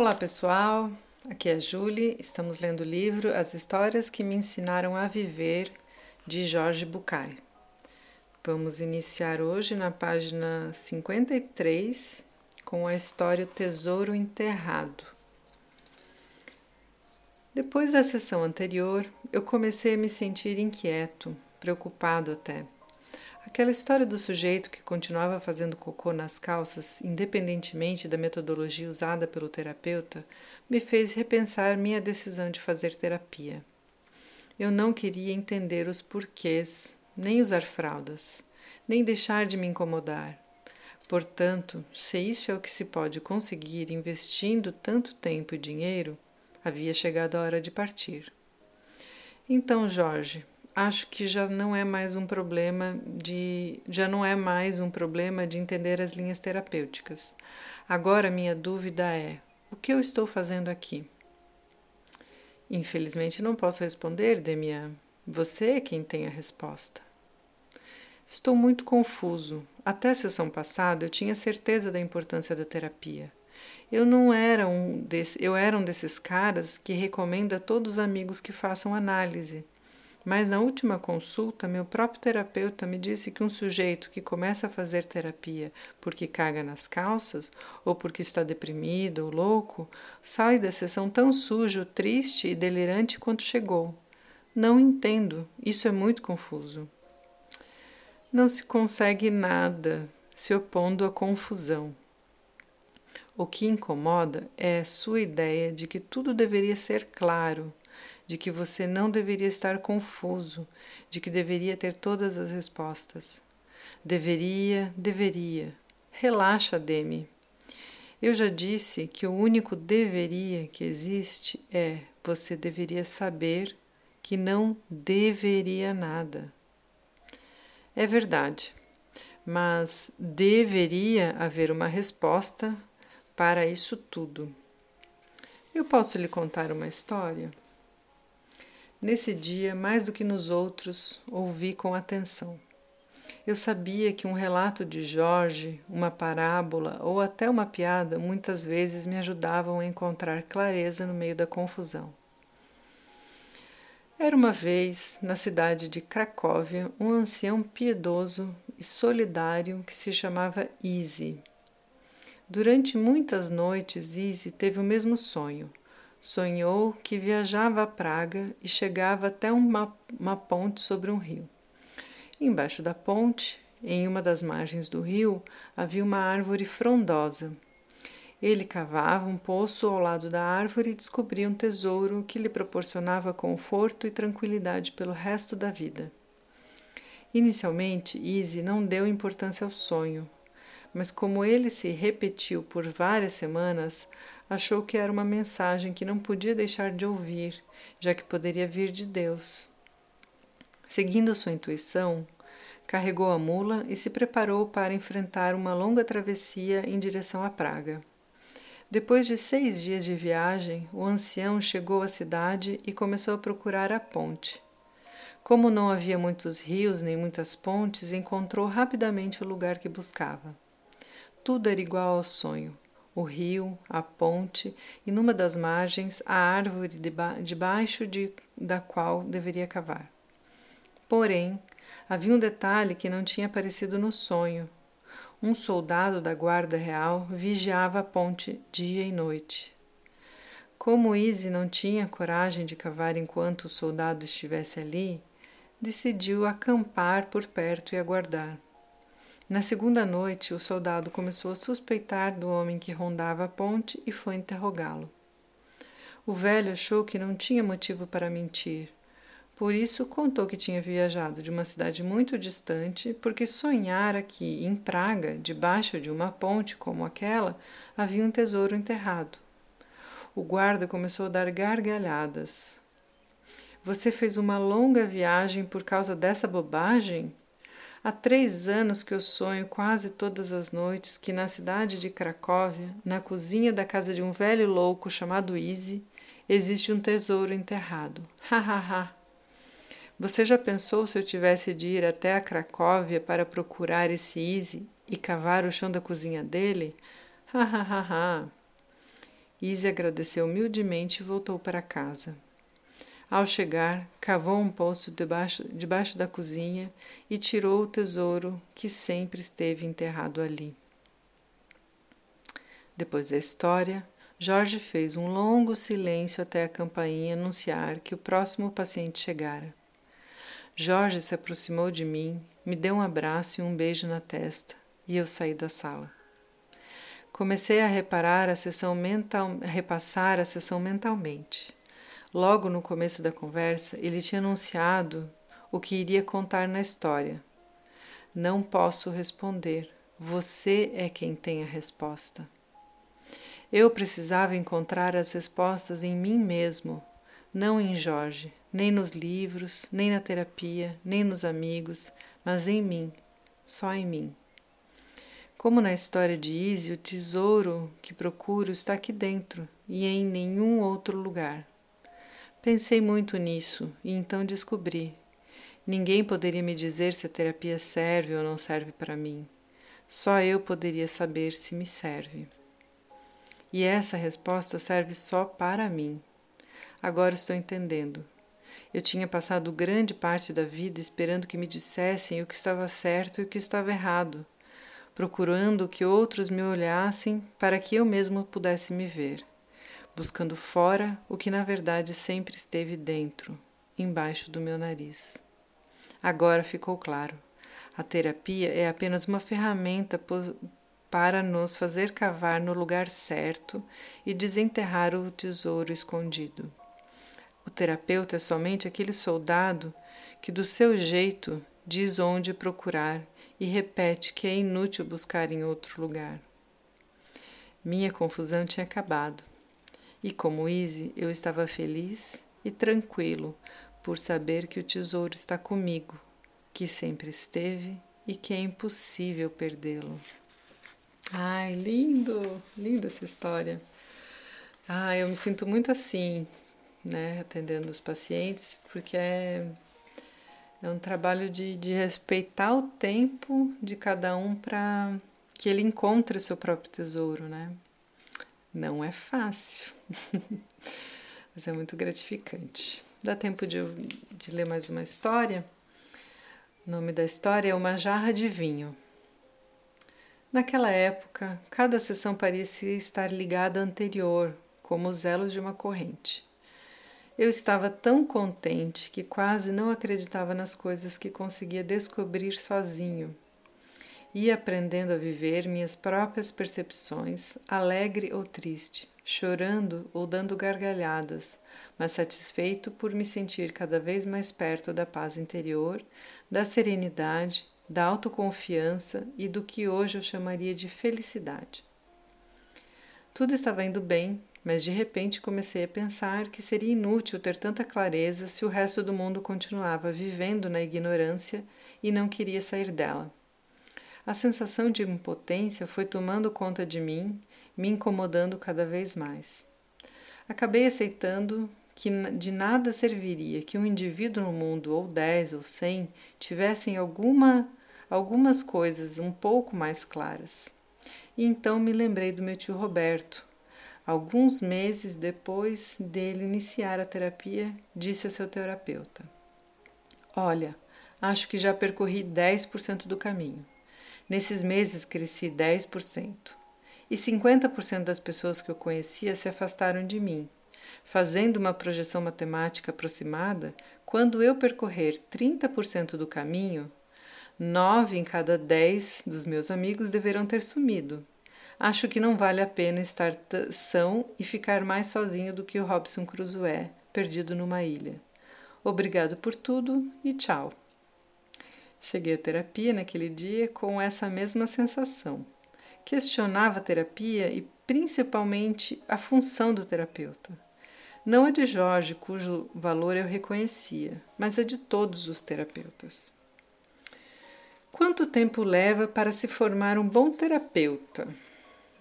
Olá pessoal, aqui é a Julie, estamos lendo o livro As Histórias que Me Ensinaram a Viver, de Jorge Bucay. Vamos iniciar hoje na página 53 com a história O Tesouro Enterrado. Depois da sessão anterior, eu comecei a me sentir inquieto, preocupado até. Aquela história do sujeito que continuava fazendo cocô nas calças, independentemente da metodologia usada pelo terapeuta, me fez repensar minha decisão de fazer terapia. Eu não queria entender os porquês, nem usar fraldas, nem deixar de me incomodar. Portanto, se isso é o que se pode conseguir investindo tanto tempo e dinheiro, havia chegado a hora de partir. Então, Jorge, acho que já não é mais um problema de já não é mais um problema de entender as linhas terapêuticas. Agora minha dúvida é: o que eu estou fazendo aqui? Infelizmente não posso responder, Demian. Você é quem tem a resposta. Estou muito confuso. Até a sessão passada eu tinha certeza da importância da terapia. Eu não era um desse, eu era um desses caras que recomenda a todos os amigos que façam análise. Mas na última consulta, meu próprio terapeuta me disse que um sujeito que começa a fazer terapia porque caga nas calças, ou porque está deprimido ou louco, sai da sessão tão sujo, triste e delirante quanto chegou. Não entendo, isso é muito confuso. Não se consegue nada se opondo à confusão. O que incomoda é a sua ideia de que tudo deveria ser claro de que você não deveria estar confuso, de que deveria ter todas as respostas. Deveria, deveria. Relaxa, Demi. Eu já disse que o único deveria que existe é você deveria saber que não deveria nada. É verdade, mas deveria haver uma resposta para isso tudo. Eu posso lhe contar uma história? Nesse dia, mais do que nos outros, ouvi com atenção. Eu sabia que um relato de Jorge, uma parábola ou até uma piada muitas vezes me ajudavam a encontrar clareza no meio da confusão. Era uma vez, na cidade de Cracóvia, um ancião piedoso e solidário que se chamava Easy. Durante muitas noites, Easy teve o mesmo sonho sonhou que viajava a Praga e chegava até uma, uma ponte sobre um rio. Embaixo da ponte, em uma das margens do rio, havia uma árvore frondosa. Ele cavava um poço ao lado da árvore e descobria um tesouro que lhe proporcionava conforto e tranquilidade pelo resto da vida. Inicialmente, Easy não deu importância ao sonho, mas como ele se repetiu por várias semanas, achou que era uma mensagem que não podia deixar de ouvir, já que poderia vir de Deus. Seguindo sua intuição, carregou a mula e se preparou para enfrentar uma longa travessia em direção à Praga. Depois de seis dias de viagem, o ancião chegou à cidade e começou a procurar a ponte. Como não havia muitos rios nem muitas pontes, encontrou rapidamente o lugar que buscava. Tudo era igual ao sonho o rio, a ponte e numa das margens a árvore debaixo de, da qual deveria cavar. Porém, havia um detalhe que não tinha aparecido no sonho. Um soldado da guarda real vigiava a ponte dia e noite. Como Izzy não tinha coragem de cavar enquanto o soldado estivesse ali, decidiu acampar por perto e aguardar. Na segunda noite, o soldado começou a suspeitar do homem que rondava a ponte e foi interrogá-lo. O velho achou que não tinha motivo para mentir. Por isso, contou que tinha viajado de uma cidade muito distante, porque sonhara que, em Praga, debaixo de uma ponte como aquela, havia um tesouro enterrado. O guarda começou a dar gargalhadas. Você fez uma longa viagem por causa dessa bobagem? Há três anos que eu sonho quase todas as noites que na cidade de Cracóvia, na cozinha da casa de um velho louco chamado Easy, existe um tesouro enterrado. Ha ha ha! Você já pensou se eu tivesse de ir até a Cracóvia para procurar esse Easy e cavar o chão da cozinha dele? Ha ha ha ha! Izzy agradeceu humildemente e voltou para casa. Ao chegar, cavou um poço debaixo, debaixo da cozinha e tirou o tesouro que sempre esteve enterrado ali. Depois da história, Jorge fez um longo silêncio até a campainha anunciar que o próximo paciente chegara. Jorge se aproximou de mim, me deu um abraço e um beijo na testa, e eu saí da sala. Comecei a reparar a sessão mental, a repassar a sessão mentalmente. Logo no começo da conversa, ele tinha anunciado o que iria contar na história. Não posso responder. Você é quem tem a resposta. Eu precisava encontrar as respostas em mim mesmo, não em Jorge, nem nos livros, nem na terapia, nem nos amigos, mas em mim, só em mim. Como na história de Izzy, o tesouro que procuro está aqui dentro e em nenhum outro lugar. Pensei muito nisso e então descobri. Ninguém poderia me dizer se a terapia serve ou não serve para mim. Só eu poderia saber se me serve. E essa resposta serve só para mim. Agora estou entendendo. Eu tinha passado grande parte da vida esperando que me dissessem o que estava certo e o que estava errado, procurando que outros me olhassem para que eu mesmo pudesse me ver, buscando fora o que na verdade sempre esteve dentro, embaixo do meu nariz. Agora ficou claro. A terapia é apenas uma ferramenta para nos fazer cavar no lugar certo e desenterrar o tesouro escondido. O terapeuta é somente aquele soldado que, do seu jeito, diz onde procurar e repete que é inútil buscar em outro lugar. Minha confusão tinha acabado, e como Easy, eu estava feliz e tranquilo por saber que o tesouro está comigo, que sempre esteve e que é impossível perdê-lo. Ai, lindo, linda essa história. Ah, eu me sinto muito assim, né, atendendo os pacientes, porque é, é um trabalho de, de respeitar o tempo de cada um para que ele encontre o seu próprio tesouro, né? Não é fácil, mas é muito gratificante. Dá tempo de, de ler mais uma história? O nome da história é Uma Jarra de Vinho. Naquela época, cada sessão parecia estar ligada à anterior, como os elos de uma corrente. Eu estava tão contente que quase não acreditava nas coisas que conseguia descobrir sozinho. Ia aprendendo a viver minhas próprias percepções, alegre ou triste, chorando ou dando gargalhadas, mas satisfeito por me sentir cada vez mais perto da paz interior, da serenidade da autoconfiança e do que hoje eu chamaria de felicidade. Tudo estava indo bem, mas de repente comecei a pensar que seria inútil ter tanta clareza se o resto do mundo continuava vivendo na ignorância e não queria sair dela. A sensação de impotência foi tomando conta de mim, me incomodando cada vez mais. Acabei aceitando que de nada serviria que um indivíduo no mundo, ou dez ou cem, tivessem alguma algumas coisas um pouco mais claras. E então me lembrei do meu tio Roberto. Alguns meses depois dele iniciar a terapia, disse a seu terapeuta: Olha, acho que já percorri 10% do caminho. Nesses meses cresci 10%. E 50% das pessoas que eu conhecia se afastaram de mim. Fazendo uma projeção matemática aproximada, quando eu percorrer 30% do caminho, Nove em cada dez dos meus amigos deverão ter sumido. Acho que não vale a pena estar são e ficar mais sozinho do que o Robson Crusoe, perdido numa ilha. Obrigado por tudo e tchau. Cheguei à terapia naquele dia com essa mesma sensação. Questionava a terapia e principalmente a função do terapeuta. Não a de Jorge, cujo valor eu reconhecia, mas a de todos os terapeutas. Quanto tempo leva para se formar um bom terapeuta?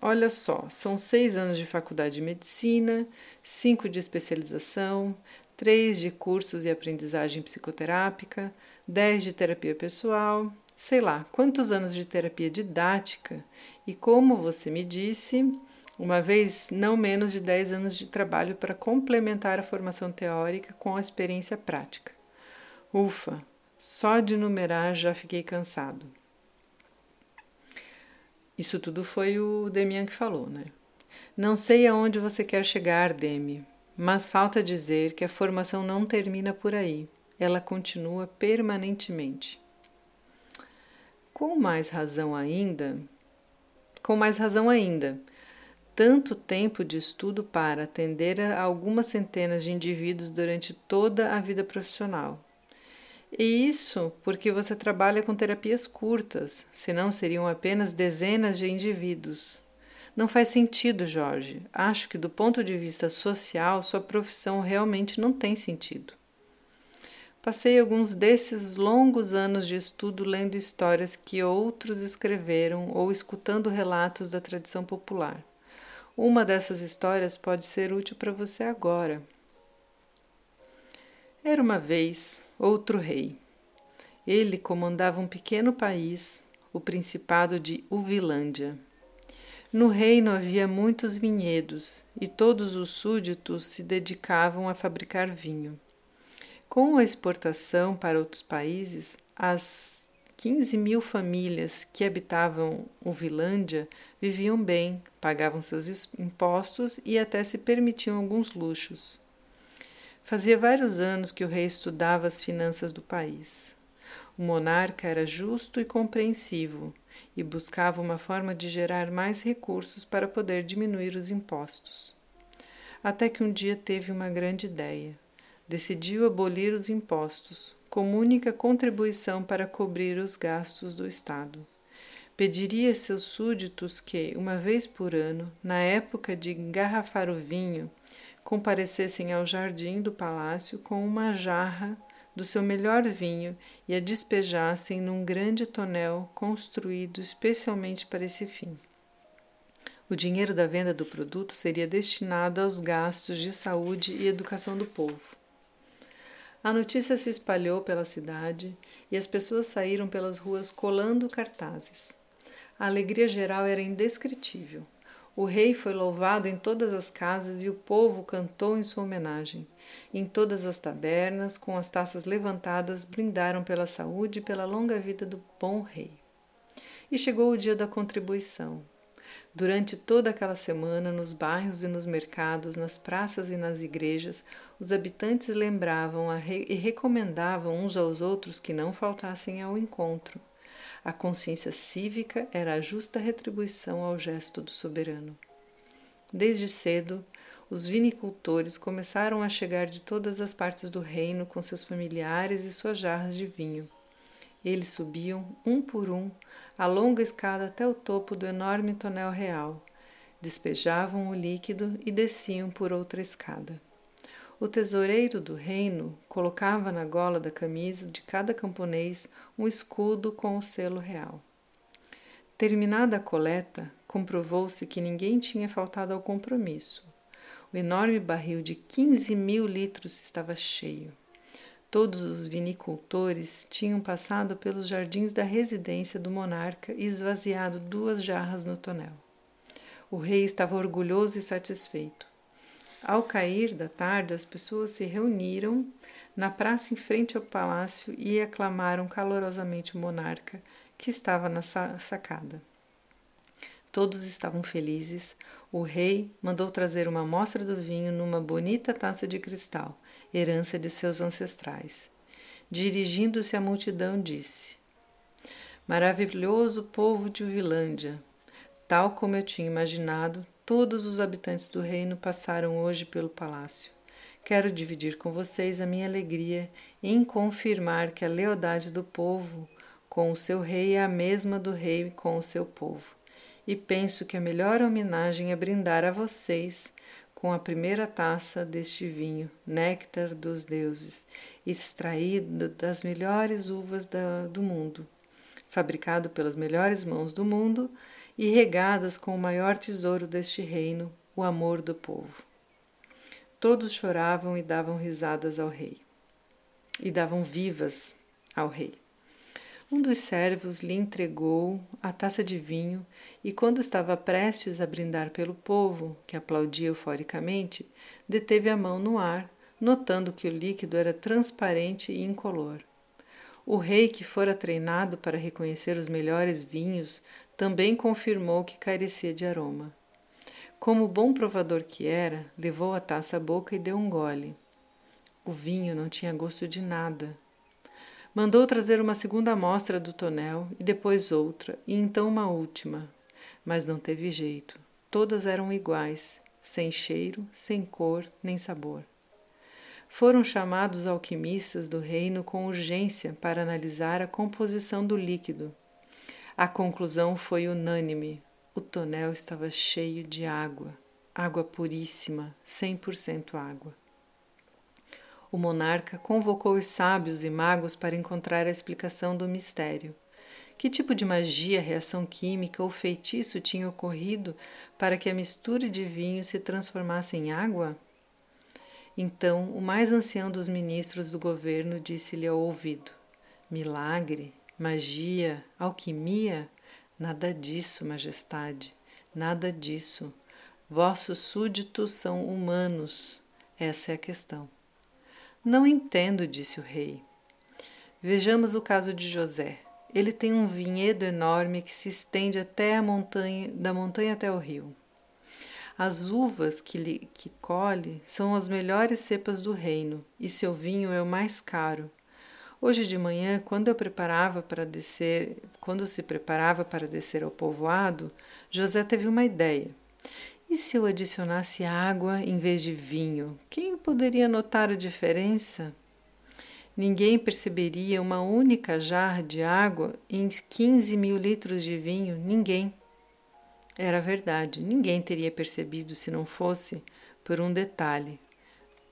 Olha só, são seis anos de faculdade de medicina, cinco de especialização, três de cursos e aprendizagem psicoterápica, dez de terapia pessoal, sei lá, quantos anos de terapia didática e, como você me disse, uma vez não menos de 10 anos de trabalho para complementar a formação teórica com a experiência prática. Ufa, só de numerar já fiquei cansado. Isso tudo foi o Demian que falou, né? Não sei aonde você quer chegar, Demi, mas falta dizer que a formação não termina por aí. Ela continua permanentemente. Com mais razão ainda, com mais razão ainda, tanto tempo de estudo para atender a algumas centenas de indivíduos durante toda a vida profissional. E isso porque você trabalha com terapias curtas, senão seriam apenas dezenas de indivíduos. Não faz sentido, Jorge. Acho que, do ponto de vista social, sua profissão realmente não tem sentido. Passei alguns desses longos anos de estudo lendo histórias que outros escreveram ou escutando relatos da tradição popular. Uma dessas histórias pode ser útil para você agora. Era uma vez outro rei. Ele comandava um pequeno país, o Principado de Uvilândia. No reino havia muitos vinhedos e todos os súditos se dedicavam a fabricar vinho. Com a exportação para outros países, as 15 mil famílias que habitavam Uvilândia viviam bem, pagavam seus impostos e até se permitiam alguns luxos. Fazia vários anos que o rei estudava as finanças do país. O monarca era justo e compreensivo e buscava uma forma de gerar mais recursos para poder diminuir os impostos. Até que um dia teve uma grande ideia. Decidiu abolir os impostos, como única contribuição para cobrir os gastos do Estado. Pediria a seus súditos que, uma vez por ano, na época de engarrafar o vinho, comparecessem ao jardim do palácio com uma jarra do seu melhor vinho e a despejassem num grande tonel construído especialmente para esse fim. O dinheiro da venda do produto seria destinado aos gastos de saúde e educação do povo. A notícia se espalhou pela cidade e as pessoas saíram pelas ruas colando cartazes. A alegria geral era indescritível. O rei foi louvado em todas as casas e o povo cantou em sua homenagem. Em todas as tabernas, com as taças levantadas, brindaram pela saúde e pela longa vida do bom rei. E chegou o dia da contribuição. Durante toda aquela semana, nos bairros e nos mercados, nas praças e nas igrejas, os habitantes lembravam e recomendavam uns aos outros que não faltassem ao encontro. A consciência cívica era a justa retribuição ao gesto do soberano. Desde cedo, os vinicultores começaram a chegar de todas as partes do reino com seus familiares e suas jarras de vinho. Eles subiam, um por um, a longa escada até o topo do enorme tonel real, despejavam o líquido e desciam por outra escada. O tesoureiro do reino colocava na gola da camisa de cada camponês um escudo com o selo real. Terminada a coleta, comprovou-se que ninguém tinha faltado ao compromisso. O enorme barril de 15 mil litros estava cheio. Todos os vinicultores tinham passado pelos jardins da residência do monarca e esvaziado duas jarras no tonel. O rei estava orgulhoso e satisfeito. Ao cair da tarde, as pessoas se reuniram na praça em frente ao palácio e aclamaram calorosamente o monarca, que estava na sacada. Todos estavam felizes. O rei mandou trazer uma amostra do vinho numa bonita taça de cristal, herança de seus ancestrais. Dirigindo-se à multidão, disse: Maravilhoso povo de Uvilândia, tal como eu tinha imaginado, Todos os habitantes do reino passaram hoje pelo palácio. Quero dividir com vocês a minha alegria em confirmar que a lealdade do povo com o seu rei é a mesma do rei com o seu povo. E penso que a melhor homenagem é brindar a vocês com a primeira taça deste vinho, néctar dos deuses, extraído das melhores uvas da, do mundo, fabricado pelas melhores mãos do mundo e regadas com o maior tesouro deste reino, o amor do povo. Todos choravam e davam risadas ao rei, e davam vivas ao rei. Um dos servos lhe entregou a taça de vinho e, quando estava prestes a brindar pelo povo, que aplaudia euforicamente, deteve a mão no ar, notando que o líquido era transparente e incolor. O rei, que fora treinado para reconhecer os melhores vinhos, também confirmou que carecia de aroma. Como bom provador que era, levou a taça à boca e deu um gole. O vinho não tinha gosto de nada, Mandou trazer uma segunda amostra do tonel e depois outra, e então uma última. Mas não teve jeito. Todas eram iguais, sem cheiro, sem cor nem sabor. Foram chamados alquimistas do reino com urgência para analisar a composição do líquido. A conclusão foi unânime: o tonel estava cheio de água, água puríssima, 100% água. O monarca convocou os sábios e magos para encontrar a explicação do mistério. Que tipo de magia, reação química ou feitiço tinha ocorrido para que a mistura de vinho se transformasse em água? Então, o mais ancião dos ministros do governo disse-lhe ao ouvido: Milagre, magia, alquimia? Nada disso, majestade, nada disso. Vossos súditos são humanos. Essa é a questão. Não entendo, disse o rei. Vejamos o caso de José. Ele tem um vinhedo enorme que se estende até a montanha, da montanha até o rio. As uvas que, lhe, que colhe são as melhores cepas do reino e seu vinho é o mais caro. Hoje de manhã, quando eu preparava para descer, quando se preparava para descer ao povoado, José teve uma ideia. E se eu adicionasse água em vez de vinho? Quem poderia notar a diferença? Ninguém perceberia uma única jarra de água em 15 mil litros de vinho? Ninguém. Era verdade, ninguém teria percebido se não fosse por um detalhe.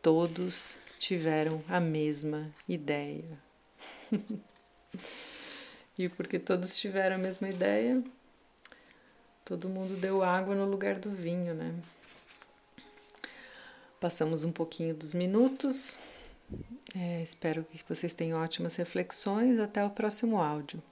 Todos tiveram a mesma ideia. e porque todos tiveram a mesma ideia, Todo mundo deu água no lugar do vinho, né? Passamos um pouquinho dos minutos. É, espero que vocês tenham ótimas reflexões. Até o próximo áudio.